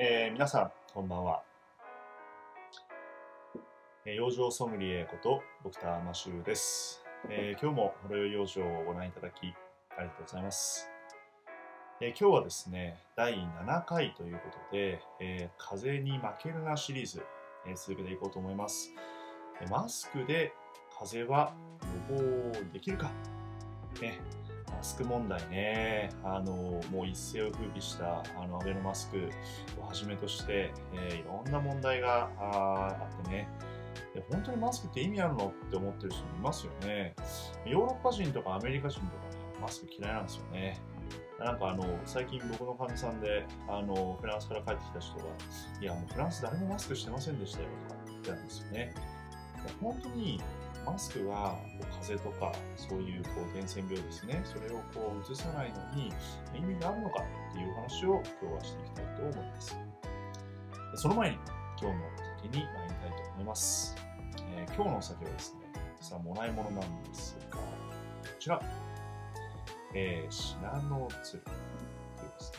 えー、皆さん、こんばんは。えー、養生ソムリエことドクターマシューです、えー、今日もほろよい養生をご覧いただきありがとうございます。え今日はですね、第7回ということで、え風に負けるなシリーズ、え続けていこうと思います。マスクで風邪は予防できるか、ね、マスク問題ね、あのもう一世を風靡したあのアベノマスクをはじめとして、えー、いろんな問題があってね、本当にマスクって意味あるのって思ってる人もいますよね。ヨーロッパ人とかアメリカ人とかね、マスク嫌いなんですよね。なんかあの、最近僕の患者さんで、あの、フランスから帰ってきた人が、いや、もうフランス誰もマスクしてませんでしたよとか言ってたんですよね。本当にマスクは風邪とかそういうこう伝染病ですね。それをこう移さないのに意味があるのかっていう話を今日はしていきたいと思います。その前に今日のお酒に参りたいと思います、えー、今日のお酒はですね実はもらい物なんですがこちら、えー、シナノツル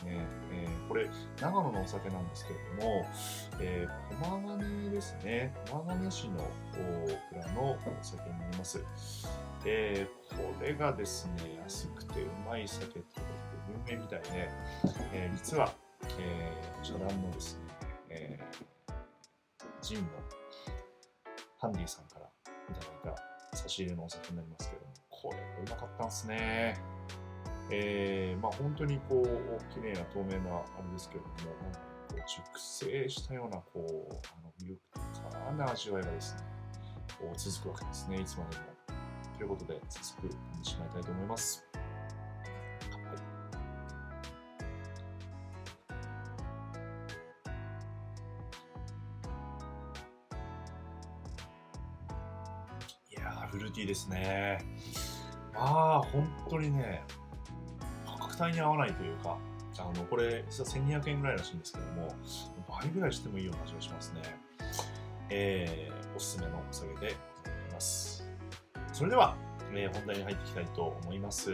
ですね、えー、これ長野のお酒なんですけれども、えー、駒金ですね。駒金市の蔵のお酒になります、えー、これがですね安くてうまい酒ということで有名みたいで、えー、実は、えー、茶壇のですね、えー、ジンのハンディさんからいただいた差し入れのお酒になりますけれどもこれうまかったんですね。えー、まあ、本当にこう綺麗な透明なあれですけれども、こう熟成したようなこうあの魅力的な味わいがですね、こう続くわけですね、いつまでも。ということで、早速飲んでしまいたいと思います。いや、フルーティーですね。まあ、本当にね、体に合わないというか、あのこれ、実は1200円ぐらいらしいんですけども、倍ぐらいしてもいいような味がしますね。えー、おすすめのお酒でございます。それでは、えー、本題に入っていきたいと思います。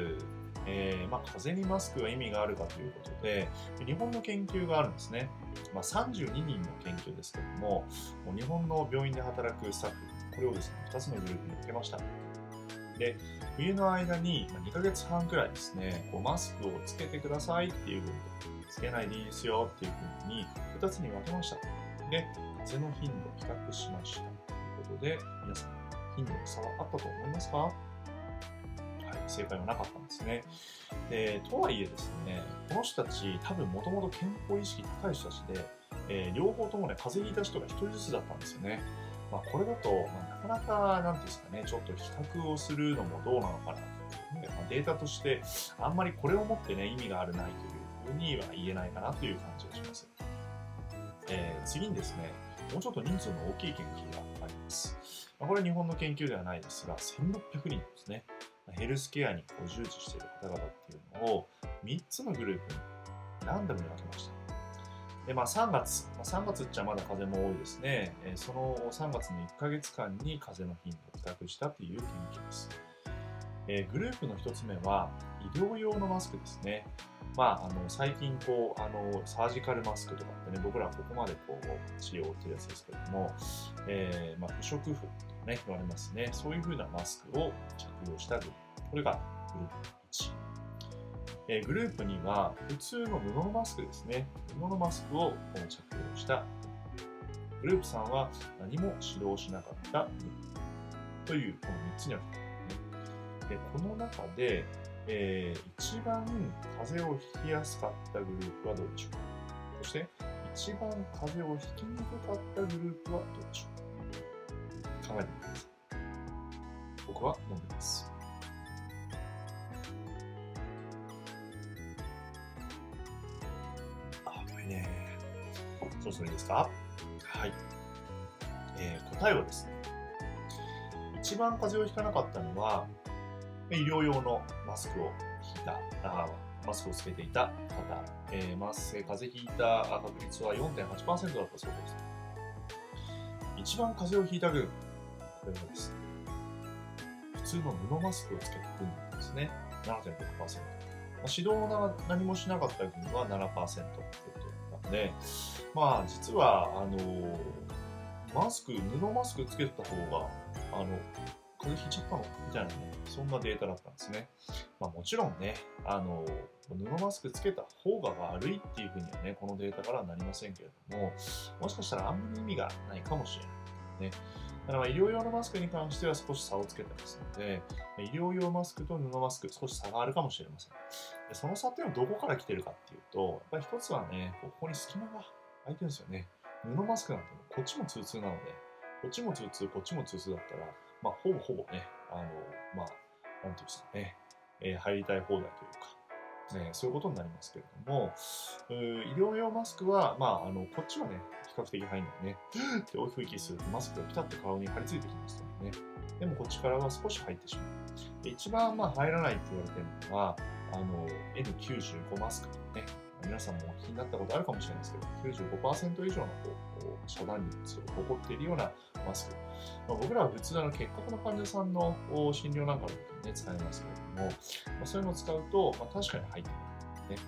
えーまあ、風邪にマスクは意味があるかということで、日本の研究があるんですね。まあ、32人の研究ですけども、日本の病院で働くスタッフ、これをですね、2つのグループに分けました。で、冬の間に2ヶ月半くらいですね、こうマスクをつけてくださいっていうふうに、つけないでいいですよっていうふうに2つに分けました。で、風の頻度を比較しました。ということで、皆さん、頻度の差はあったと思いますか？はい、正解はなかったんですね。で、とはいえですね、この人たち、多分もともと健康意識高い人たちで、えー、両方ともね、風邪ひいた人が1人ずつだったんですよね。まあ、これだと、ま、なかなか、なんていうんですかね、ちょっと比較をするのもどうなのかなという、ね、まあ、データとして、あんまりこれをもってね、意味があるないというふうには言えないかなという感じがします。えー、次にですね、もうちょっと人数の大きい研究があります。まあ、これは日本の研究ではないですが、1600人ですね。ヘルスケアにこう従事している方々っていうのを3つのグループにランダムに分けました。で、まあ、3月、ま、3月っちゃまだ風も多いですね。え、その3月の1ヶ月間に風邪の頻度を比較したという研究です。え、グループの1つ目は、医療用のマスクですね。まあ、あの最近こうあの、サージカルマスクとかってね、僕らはここまでこう治療ってるやつですけれども、えー、まあ、不織布とかね、言われますね。そういう風なマスクを着用したグループ。これがグループ1。えグループには普通の布のマスクですね。布のマスクを着用したグループさんは何も指導しなかったというこの3つに分けてでこの中で、えー、一番風邪をひきやすかったグループはどうでしょうかそして一番風邪をひきにくかったグループはどうでしょうか考えてみてください。僕は飲んでます。そろそろいいですか？はい。えー、答えはですね、一番風邪をひかなかったのは、医療用のマスクを引いた、あマスクをつけていた方、えー、マス風邪ひいた確率は4.8%だったそうです。一番風邪をひいた群、これはですね、普通の布マスクをつけた群なんですね、7.6%。指導が何もしなかった群は7%ということなので、まあ実はあのマスク布マスクつけた方があの風邪ひいちゃったの？みたいなねそんなデータだったんですね。まあ、もちろんねあの布マスクつけた方が悪いっていうふうにはねこのデータからはなりませんけれどももしかしたらあんまり意味がないかもしれない。ね、だから医療用のマスクに関しては少し差をつけてますので、医療用マスクと布マスク、少し差があるかもしれません。でその差っていうのはどこから来てるかっていうと、やっぱり一つはね、ここに隙間が空いてるんですよね。布マスクなんてこっちも通通なので、こっちも通通、こっちも通通だったら、まあ、ほぼほぼね、あの、まあ、なんていうんですかね、えー、入りたい放題というか、ね、そういうことになりますけれども、医療用マスクは、まあ、あのこっちはね、比較的入んないね。で、大きく息するとマスクがピタッと顔に張り付いてきますのでね。でもこっちからは少し入ってしまう。一番まあ入らないって言われてるのは、あの N95 マスクね。皆さんも気になったことあるかもしれないですけど、95%以上の遮断率を誇っているようなマスク。まあ、僕らは普通の結核の患者さんの診療なんかの時にね、使いますけれども、まあ、そういうのを使うと、まあ、確かに入ってくる。ね。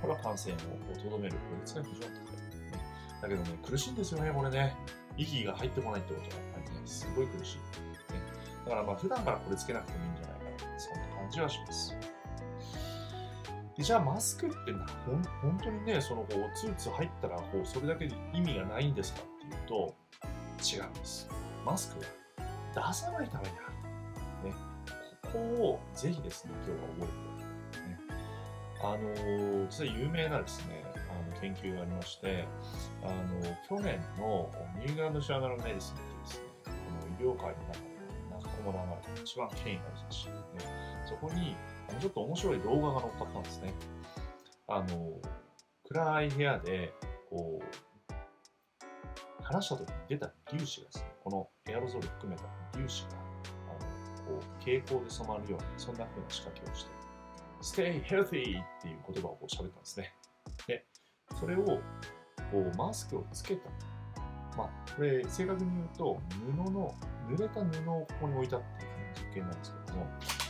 これは感染をとどめる効率が非常に高い。ねだけどね、苦しいんですよね、これね。息が入ってこないってことはやっぱりね、すごい苦しい。ね、だからまあ普段からこれつけなくてもいいんじゃないかな、そんな感じはします。じゃあマスクってなほん本当にね、そのこうツーツー入ったらこうそれだけで意味がないんですかっていうと違うんです。マスクは出さないためにある。ね、ここをぜひですね、今日は覚えてくださいね。あの、実は有名なですねあの、研究がありまして、あの去年のニューグランド・ジャーナル・メディスンというですね、この医療界の中で中駒流れ一番権威がある雑誌で、ね、そこにちょっと面白い動画が載っかったんですね。あの暗い部屋でこう話した時に出た粒子がですね、このエアロゾル含めた粒子があのこう蛍光で染まるような、そんな風な仕掛けをして、Stay healthy っていう言葉をこう喋ったんですね。で、それをこうマスクをつけた。まあ、これ正確に言うと布の濡れた布をここに置いたっていう実験なんですけども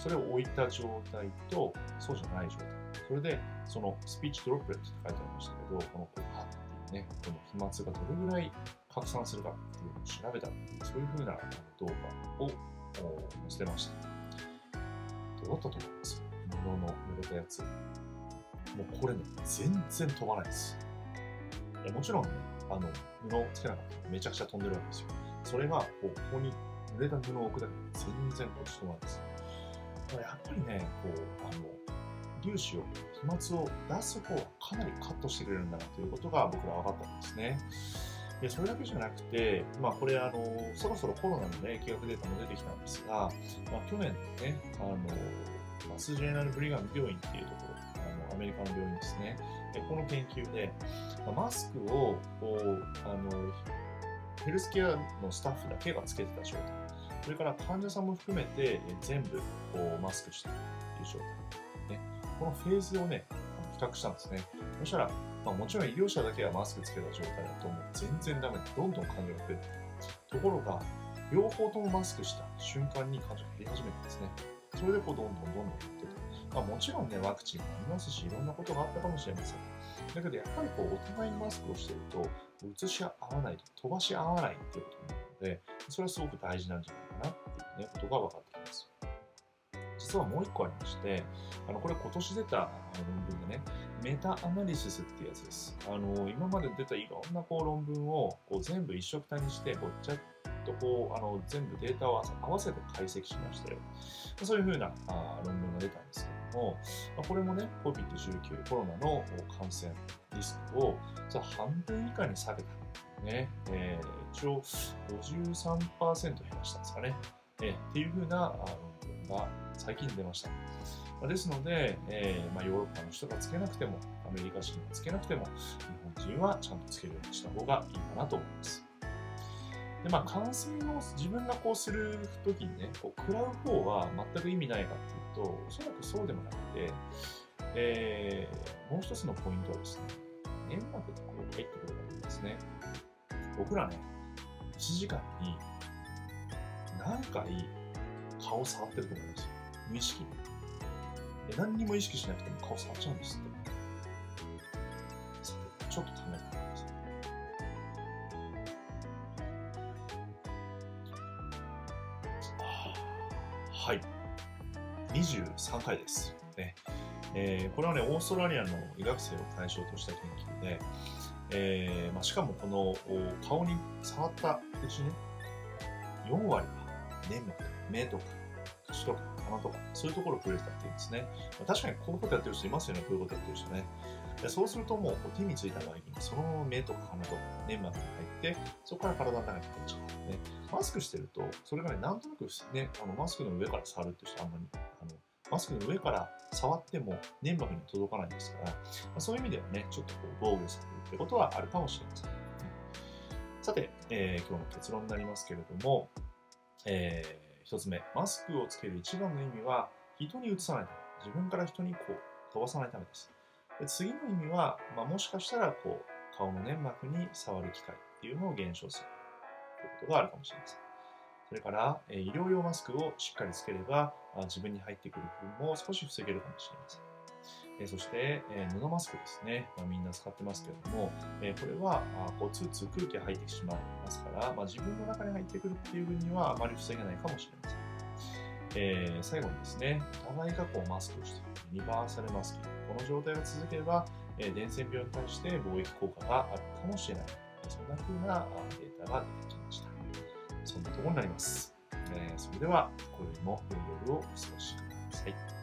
それを置いた状態とそうじゃない状態それでそのスピーチドロップレットって書いてありましたけどこのこうハっていうねこの飛沫がどれぐらい拡散するかっていうのを調べたっていうそういうふうな動画を載せてましたどうだったと思います？布の濡れたやつもうこれね、全然飛ばないですい。もちろんね、あの、布をつけなかったらめちゃくちゃ飛んでるわけですよ。それが、こう、ここに濡れた布を置くだけで全然落ち止まるんです。だからやっぱりね、こう、あの、粒子を、飛沫を出す方はかなりカットしてくれるんだなということが僕ら分かったんですね。でそれだけじゃなくて、まあ、これあの、そろそろコロナの、ね、疫学データも出てきたんですが、まあ、去年のね、あのマスジェネラル・ブリガム病院っていうところあのアメリカの病院ですね。この研究で、マスクをこうあのヘルスケアのスタッフだけがつけてた状態、それから患者さんも含めて全部こうマスクしたという状態、ね、このフェーズをね、比較したんですね。そしたら、まあ、もちろん医療者だけがマスクつけた状態だともう全然ダメで、どんどん患者が増えてところが、両方ともマスクした瞬間に患者が減り始めたんですね。それでこうどんどんどんどん減ってた。まあ、もちろんね、ワクチンもありますし、いろんなことがあったかもしれません。だけど、やっぱりこう、お互いにマスクをしていると、移し合わないと、飛ばし合わないっていうことになるので、それはすごく大事なんじゃないなっていうね、ことが分かってきます。実はもう一個ありまして、あのこれ今年出た論文でね、メタアナリシスっていうやつです。あの今まで出たいろんなこう論文をこう全部一色単にして、ごっちゃっとこうあの全部データを合わせて解析しましたよ。そういうふうなあ論文が出たんですけども、これもね、COVID-19 コロナの感染リスクを半分以下に下げた。ねえ、応53%減らしたんですかね。えー、っていうふうな論文が最近出ました。ですので、えーまあ、ヨーロッパの人がつけなくても、アメリカ人がつけなくても、日本人はちゃんとつけるようにした方がいいかなと思います。でまあ、感染を自分がこうするときにね、こう食らう方は全く意味ないかっていうと、おそらくそうでもなくて、えー、もう一つのポイントはですね、粘膜でこう入ってくるわけですね。僕らね、1時間に何回顔触ってると思います？よ無意識に。で何にも意識しなくても顔触っちゃうんですって。ちょっと考えてみてくださいはい。23回です、ね。えー、これはねオーストラリアの医学生を対象とした研究でえーまあ、しかもこの顔に触ったうちね、4割は粘膜、目とか口とか鼻とか、そういうところを触れたっていうんですね。まあ、確かにこういうことやってる人いますよね、こういうことやってる人ね。でそうするともうこう手についた場合に、そのまま目とか鼻とか粘膜に入って、そこから体の中に入っちゃう。ね、マスクしてると、それがね、なんとなくね、あのマスクの上から触るっていう人あんまり、あのマスクの上から触っても粘膜に届かないですから、まあ、そういう意味ではね、ちょっとこう防御されるってことはあるかもしれません。さて、えー今日の結論になりますけれども、えー一つ目、マスクをつける一番の意味は、人にうつさないため、自分から人にこう飛ばさないためです。で次の意味は、まあ、もしかしたらこう顔の粘膜に触る機会っていうのを減少するということがあるかもしれません。それから、え医療用マスクをしっかりつければ、あ自分に入ってくる部分も少し防げるかもしれません。えそして、え布マスクですね、まあ、みんな使ってますけれども、えこれはあこうツーツー空気が入ってしまいますから、まあ、自分の中に入ってくるっていう分にはあまり防げないかもしれません。えー最後にですね、お互いがこうマスクをしているユニバーサルマスキング。この状態が続けば、え伝染病に対して防疫効果があるかもしれない。そんな風なデータが出てきました。そんなところになります。えーそれでは、今宵も良い夜をお過ごしください。